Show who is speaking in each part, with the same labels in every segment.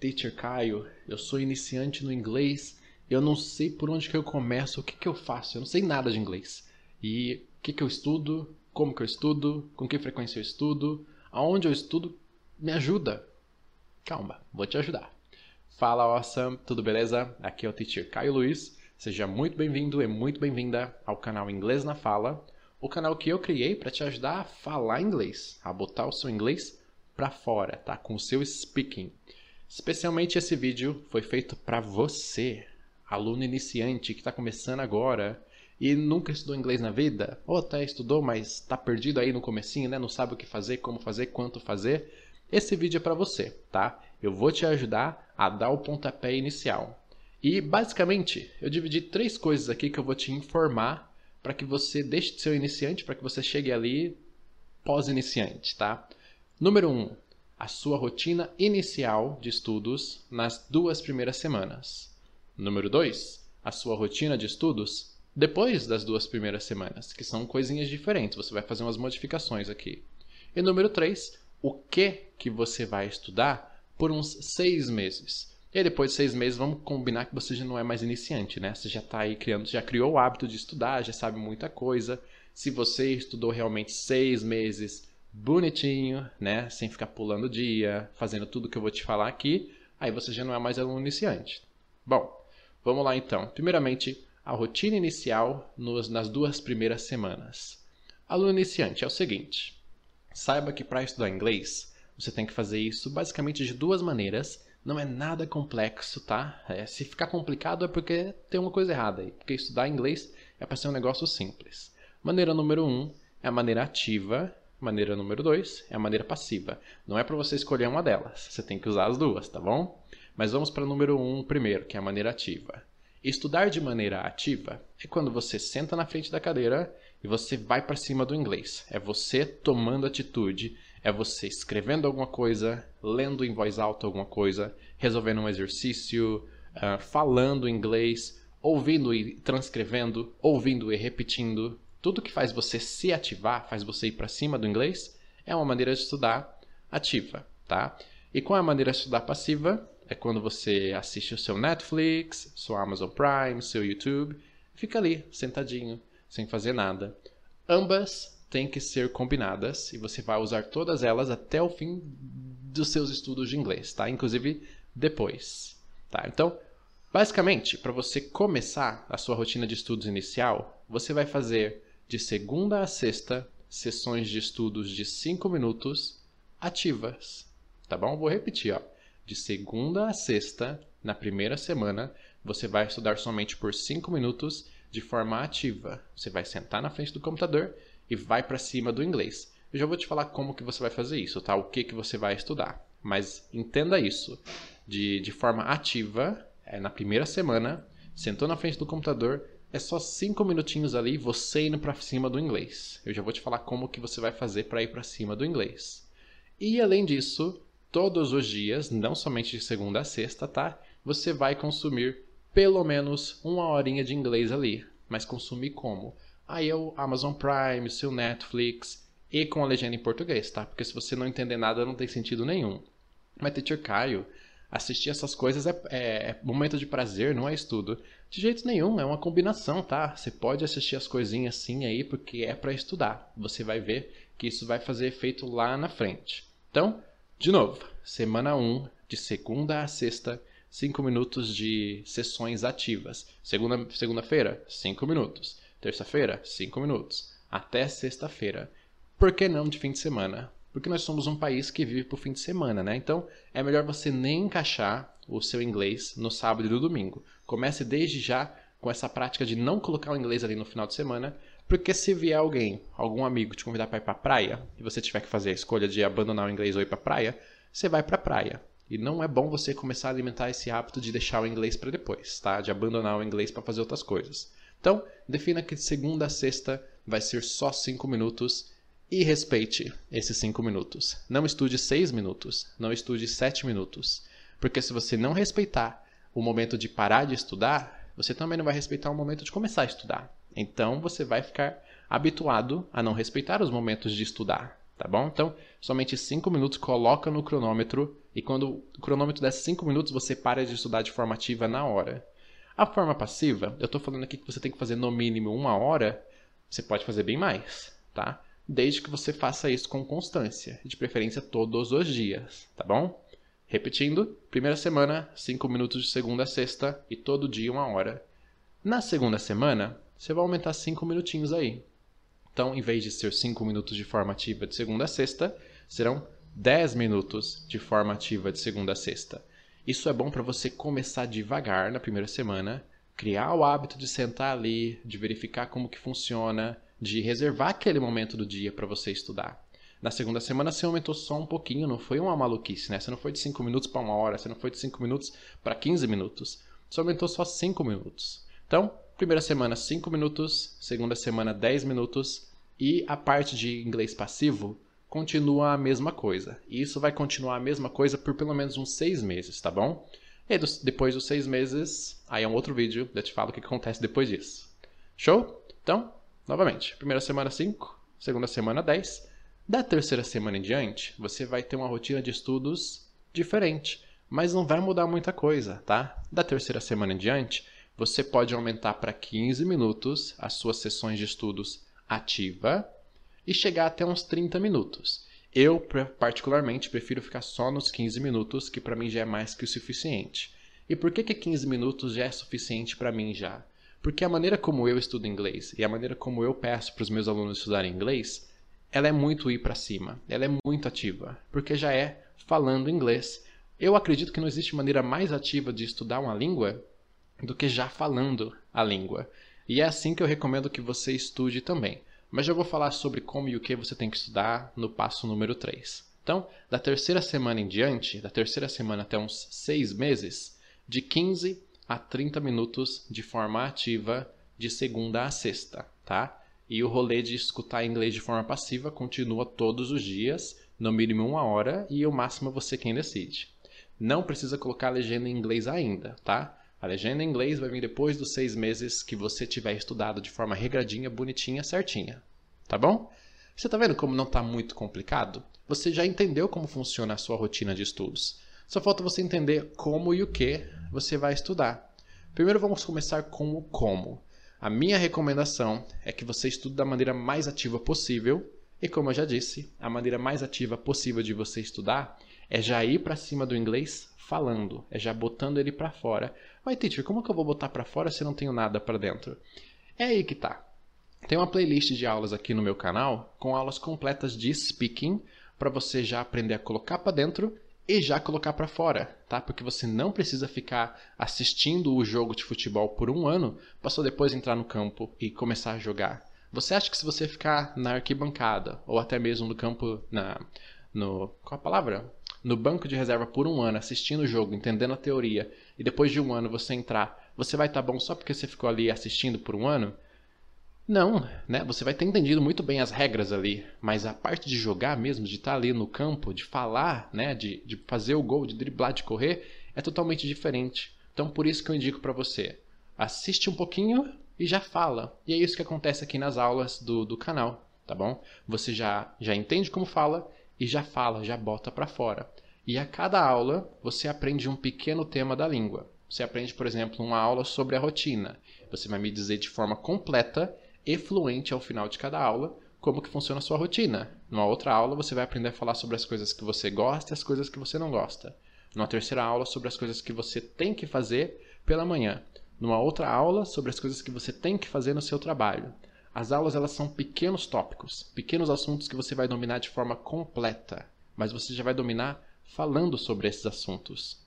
Speaker 1: Teacher Caio, eu sou iniciante no inglês, eu não sei por onde que eu começo, o que que eu faço, eu não sei nada de inglês. E o que que eu estudo, como que eu estudo, com que frequência eu estudo, aonde eu estudo, me ajuda. Calma, vou te ajudar. Fala Awesome, tudo beleza? Aqui é o Teacher Caio Luiz. Seja muito bem-vindo e muito bem-vinda ao canal Inglês na Fala, o canal que eu criei para te ajudar a falar inglês, a botar o seu inglês para fora, tá? Com o seu speaking. Especialmente esse vídeo foi feito para você, aluno iniciante que está começando agora e nunca estudou inglês na vida, ou até estudou, mas está perdido aí no comecinho, né? Não sabe o que fazer, como fazer, quanto fazer. Esse vídeo é para você, tá? Eu vou te ajudar a dar o pontapé inicial. E basicamente, eu dividi três coisas aqui que eu vou te informar para que você deixe de ser iniciante, para que você chegue ali pós-iniciante, tá? Número 1. Um, a sua rotina inicial de estudos nas duas primeiras semanas. Número 2, a sua rotina de estudos depois das duas primeiras semanas, que são coisinhas diferentes, você vai fazer umas modificações aqui. E número 3, o que que você vai estudar por uns seis meses. E depois de seis meses, vamos combinar que você já não é mais iniciante, né? Você já está aí criando, já criou o hábito de estudar, já sabe muita coisa. Se você estudou realmente seis meses bonitinho, né? Sem ficar pulando dia, fazendo tudo que eu vou te falar aqui, aí você já não é mais aluno iniciante. Bom, vamos lá então. Primeiramente, a rotina inicial nos, nas duas primeiras semanas. Aluno iniciante é o seguinte: saiba que para estudar inglês, você tem que fazer isso basicamente de duas maneiras. Não é nada complexo, tá? É, se ficar complicado é porque tem uma coisa errada aí. Porque estudar inglês é para ser um negócio simples. Maneira número um é a maneira ativa Maneira número 2 é a maneira passiva. Não é para você escolher uma delas, você tem que usar as duas, tá bom? Mas vamos para o número 1 um primeiro, que é a maneira ativa. Estudar de maneira ativa é quando você senta na frente da cadeira e você vai para cima do inglês. É você tomando atitude, é você escrevendo alguma coisa, lendo em voz alta alguma coisa, resolvendo um exercício, uh, falando inglês, ouvindo e transcrevendo, ouvindo e repetindo, tudo que faz você se ativar, faz você ir para cima do inglês, é uma maneira de estudar ativa, tá? E com a maneira de estudar passiva, é quando você assiste o seu Netflix, seu Amazon Prime, seu YouTube, fica ali, sentadinho, sem fazer nada. Ambas têm que ser combinadas e você vai usar todas elas até o fim dos seus estudos de inglês, tá? Inclusive depois, tá? Então, basicamente, para você começar a sua rotina de estudos inicial, você vai fazer de segunda a sexta, sessões de estudos de 5 minutos ativas. Tá bom? Vou repetir, ó. De segunda a sexta, na primeira semana, você vai estudar somente por 5 minutos de forma ativa. Você vai sentar na frente do computador e vai para cima do inglês. Eu já vou te falar como que você vai fazer isso, tá? O que que você vai estudar. Mas entenda isso. De, de forma ativa, é na primeira semana, sentou na frente do computador, é só cinco minutinhos ali você indo para cima do inglês. Eu já vou te falar como que você vai fazer para ir para cima do inglês. E além disso, todos os dias, não somente de segunda a sexta, tá? Você vai consumir pelo menos uma horinha de inglês ali. Mas consumir como? Aí é o Amazon Prime, o seu Netflix e com a legenda em português, tá? Porque se você não entender nada, não tem sentido nenhum. Mas Teacher Caio, assistir essas coisas é, é, é, momento de prazer, não é estudo. De jeito nenhum, é uma combinação, tá? Você pode assistir as coisinhas assim aí porque é para estudar. Você vai ver que isso vai fazer efeito lá na frente. Então, de novo, semana 1, de segunda a sexta, 5 minutos de sessões ativas. Segunda, segunda-feira, 5 minutos. Terça-feira, 5 minutos. Até sexta-feira. Por que não de fim de semana? Porque nós somos um país que vive por fim de semana, né? Então é melhor você nem encaixar o seu inglês no sábado e no domingo. Comece desde já com essa prática de não colocar o inglês ali no final de semana, porque se vier alguém, algum amigo te convidar para ir para praia e você tiver que fazer a escolha de abandonar o inglês ou ir para praia, você vai para praia. E não é bom você começar a alimentar esse hábito de deixar o inglês para depois, tá? De abandonar o inglês para fazer outras coisas. Então, defina que de segunda a sexta vai ser só 5 minutos e respeite esses 5 minutos. Não estude 6 minutos, não estude 7 minutos. Porque se você não respeitar o momento de parar de estudar, você também não vai respeitar o momento de começar a estudar. Então você vai ficar habituado a não respeitar os momentos de estudar, tá bom? Então, somente 5 minutos, coloca no cronômetro e quando o cronômetro der 5 minutos, você para de estudar de forma ativa na hora. A forma passiva, eu estou falando aqui que você tem que fazer no mínimo uma hora, você pode fazer bem mais, tá? Desde que você faça isso com constância, de preferência todos os dias, tá bom? Repetindo, primeira semana, 5 minutos de segunda a sexta e todo dia uma hora. Na segunda semana, você vai aumentar 5 minutinhos aí. Então, em vez de ser 5 minutos de forma ativa de segunda a sexta, serão 10 minutos de forma ativa de segunda a sexta. Isso é bom para você começar devagar na primeira semana, criar o hábito de sentar ali, de verificar como que funciona, de reservar aquele momento do dia para você estudar. Na segunda semana você aumentou só um pouquinho, não foi uma maluquice, né? Você não foi de 5 minutos para uma hora, você não foi de 5 minutos para 15 minutos. Você aumentou só 5 minutos. Então, primeira semana 5 minutos, segunda semana 10 minutos e a parte de inglês passivo continua a mesma coisa. E isso vai continuar a mesma coisa por pelo menos uns seis meses, tá bom? E depois dos seis meses, aí é um outro vídeo, eu te falo o que acontece depois disso. Show? Então, novamente, primeira semana 5, segunda semana 10. Da terceira semana em diante, você vai ter uma rotina de estudos diferente, mas não vai mudar muita coisa, tá? Da terceira semana em diante, você pode aumentar para 15 minutos as suas sessões de estudos ativa e chegar até uns 30 minutos. Eu, particularmente, prefiro ficar só nos 15 minutos, que para mim já é mais que o suficiente. E por que, que 15 minutos já é suficiente para mim já? Porque a maneira como eu estudo inglês e a maneira como eu peço para os meus alunos estudarem inglês, ela é muito ir para cima, ela é muito ativa, porque já é falando inglês. Eu acredito que não existe maneira mais ativa de estudar uma língua do que já falando a língua. E é assim que eu recomendo que você estude também. Mas já vou falar sobre como e o que você tem que estudar no passo número 3. Então, da terceira semana em diante, da terceira semana até uns 6 meses, de 15 a 30 minutos de forma ativa de segunda a sexta, tá? E o rolê de escutar inglês de forma passiva continua todos os dias, no mínimo uma hora, e o máximo você quem decide. Não precisa colocar a legenda em inglês ainda, tá? A legenda em inglês vai vir depois dos seis meses que você tiver estudado de forma regradinha, bonitinha, certinha. Tá bom? Você está vendo como não está muito complicado? Você já entendeu como funciona a sua rotina de estudos. Só falta você entender como e o que você vai estudar. Primeiro vamos começar com o como. A minha recomendação é que você estude da maneira mais ativa possível. E como eu já disse, a maneira mais ativa possível de você estudar é já ir para cima do inglês falando, é já botando ele para fora. Mas teacher, como que eu vou botar para fora se não tenho nada para dentro? É aí que tá. Tem uma playlist de aulas aqui no meu canal com aulas completas de speaking para você já aprender a colocar para dentro e já colocar para fora, tá? Porque você não precisa ficar assistindo o jogo de futebol por um ano para só depois entrar no campo e começar a jogar. Você acha que se você ficar na arquibancada ou até mesmo no campo na no qual a palavra? no banco de reserva por um ano, assistindo o jogo, entendendo a teoria, e depois de um ano você entrar, você vai estar tá bom só porque você ficou ali assistindo por um ano? Não, né? Você vai ter entendido muito bem as regras ali, mas a parte de jogar mesmo, de estar tá ali no campo, de falar, né? De, de fazer o gol, de driblar, de correr, é totalmente diferente. Então por isso que eu indico para você, assiste um pouquinho e já fala. E é isso que acontece aqui nas aulas do, do canal, tá bom? Você já, já entende como fala e já fala, já bota para fora. E a cada aula você aprende um pequeno tema da língua. Você aprende, por exemplo, uma aula sobre a rotina. Você vai me dizer de forma completa e fluente ao final de cada aula como que funciona a sua rotina. Numa outra aula você vai aprender a falar sobre as coisas que você gosta e as coisas que você não gosta. Numa terceira aula sobre as coisas que você tem que fazer pela manhã. Numa outra aula sobre as coisas que você tem que fazer no seu trabalho. As aulas elas são pequenos tópicos, pequenos assuntos que você vai dominar de forma completa, mas você já vai dominar falando sobre esses assuntos.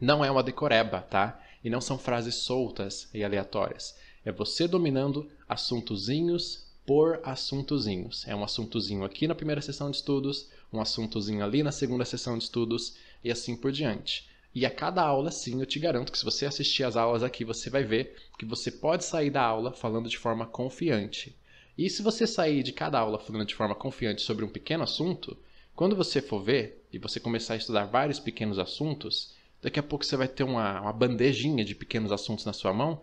Speaker 1: Não é uma decoreba, tá? E não são frases soltas e aleatórias. É você dominando assuntozinhos por assuntozinhos. É um assuntozinho aqui na primeira sessão de estudos, um assuntozinho ali na segunda sessão de estudos e assim por diante. E a cada aula, sim, eu te garanto que se você assistir às aulas aqui, você vai ver que você pode sair da aula falando de forma confiante. E se você sair de cada aula falando de forma confiante sobre um pequeno assunto, quando você for ver e você começar a estudar vários pequenos assuntos, daqui a pouco você vai ter uma, uma bandejinha de pequenos assuntos na sua mão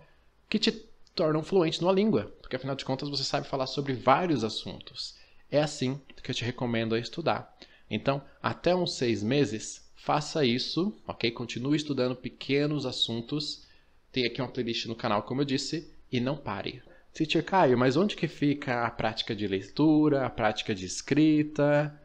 Speaker 1: que te tornam fluente numa língua, porque afinal de contas você sabe falar sobre vários assuntos. é assim que eu te recomendo estudar. Então, até uns seis meses, faça isso, ok? Continue estudando pequenos assuntos. Tem aqui uma playlist no canal, como eu disse, e não pare. Teacher Caio, mas onde que fica a prática de leitura, a prática de escrita?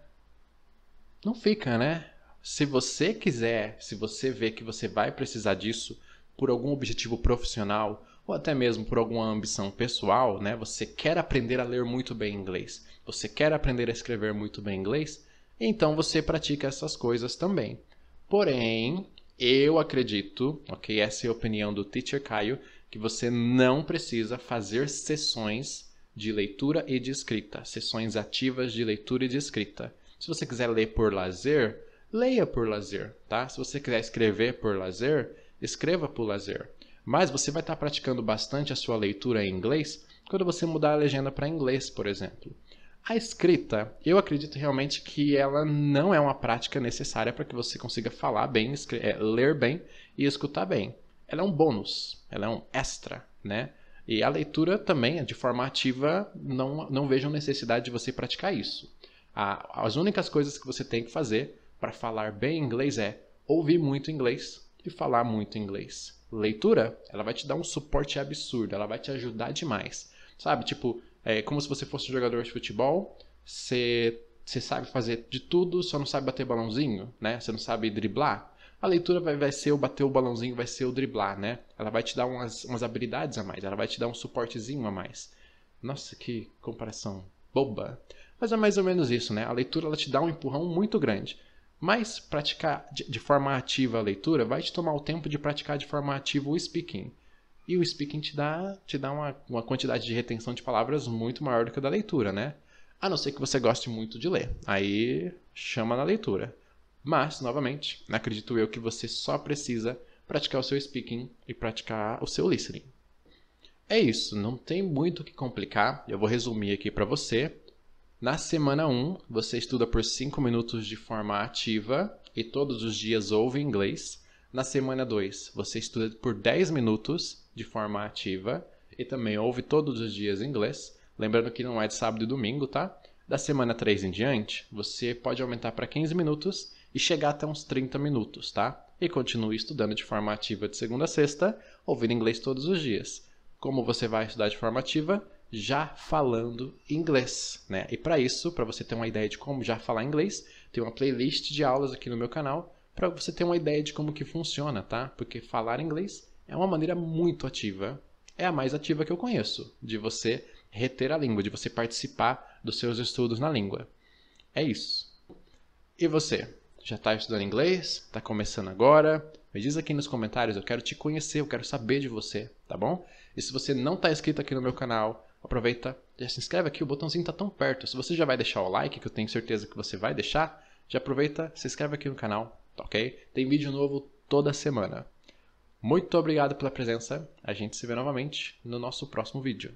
Speaker 1: Não fica, né? Se você quiser, se você vê que você vai precisar disso por algum objetivo profissional ou até mesmo por alguma ambição pessoal, né? Você quer aprender a ler muito bem inglês, você quer aprender a escrever muito bem inglês, então você pratica essas coisas também. Porém, eu acredito, ok? Essa é a opinião do Teacher Caio, que você não precisa fazer sessões de leitura e de escrita, sessões ativas de leitura e de escrita. Se você quiser ler por lazer, leia por lazer, tá? Se você quiser escrever por lazer, escreva por lazer. Mas você vai estar praticando bastante a sua leitura em inglês quando você mudar a legenda para inglês, por exemplo. A escrita, eu acredito realmente que ela não é uma prática necessária para que você consiga falar bem, é, ler bem e escutar bem. Ela é um bônus, ela é um extra, né? E a leitura também, de forma ativa, não, não vejo necessidade de você praticar isso. as únicas coisas que você tem que fazer para falar bem inglês é ouvir muito inglês e falar muito inglês. Leitura, ela vai te dar um suporte absurdo, ela vai te ajudar demais. Sabe, tipo, é como se você fosse um jogador de futebol, você, sabe fazer de tudo, só não sabe bater balãozinho, né? Você não sabe driblar. A leitura vai, vai ser o bater o balãozinho, vai ser o driblar, né? Ela vai te dar umas, umas habilidades a mais, ela vai te dar um suportezinho a mais. Nossa, que comparação boba. Mas é mais ou menos isso, né? A leitura ela te dá um empurrão muito grande. Mas praticar de, forma ativa a leitura vai te tomar o tempo de praticar de forma ativa o speaking. E o speaking te dá, te dá uma, uma quantidade de retenção de palavras muito maior do que a da leitura, né? A não ser que você goste muito de ler. Aí chama na leitura. Mas, novamente, acredito eu que você só precisa praticar o seu speaking e praticar o seu listening. É isso, não tem muito o que complicar. Eu vou resumir aqui para você. Na semana 1, você estuda por 5 minutos de forma ativa e todos os dias ouve inglês. Na semana 2, você estuda por 10 minutos de forma ativa e também ouve todos os dias inglês. Lembrando que não é de sábado e domingo, tá? Da semana 3 em diante, você pode aumentar para 15 minutos e chegar até uns 30 minutos, tá? E continue estudando de forma ativa de segunda a sexta, ouvindo inglês todos os dias. Como você vai estudar de forma ativa? Já falando inglês, né? E para isso, para você ter uma ideia de como já falar inglês, tem uma playlist de aulas aqui no meu canal para você ter uma ideia de como que funciona, tá? Porque falar inglês é uma maneira muito ativa, é a mais ativa que eu conheço, de você reter a língua, de você participar dos seus estudos na língua. É isso. E você? Já está estudando inglês? Está começando agora? Me diz aqui nos comentários, eu quero te conhecer, eu quero saber de você, tá bom? E se você não está inscrito aqui no meu canal, aproveita, já se inscreve aqui, o botãozinho está tão perto. Se você já vai deixar o like, que eu tenho certeza que você vai deixar, já aproveita, se inscreve aqui no canal, tá ok? Tem vídeo novo toda semana. Muito obrigado pela presença, a gente se vê novamente no nosso próximo vídeo.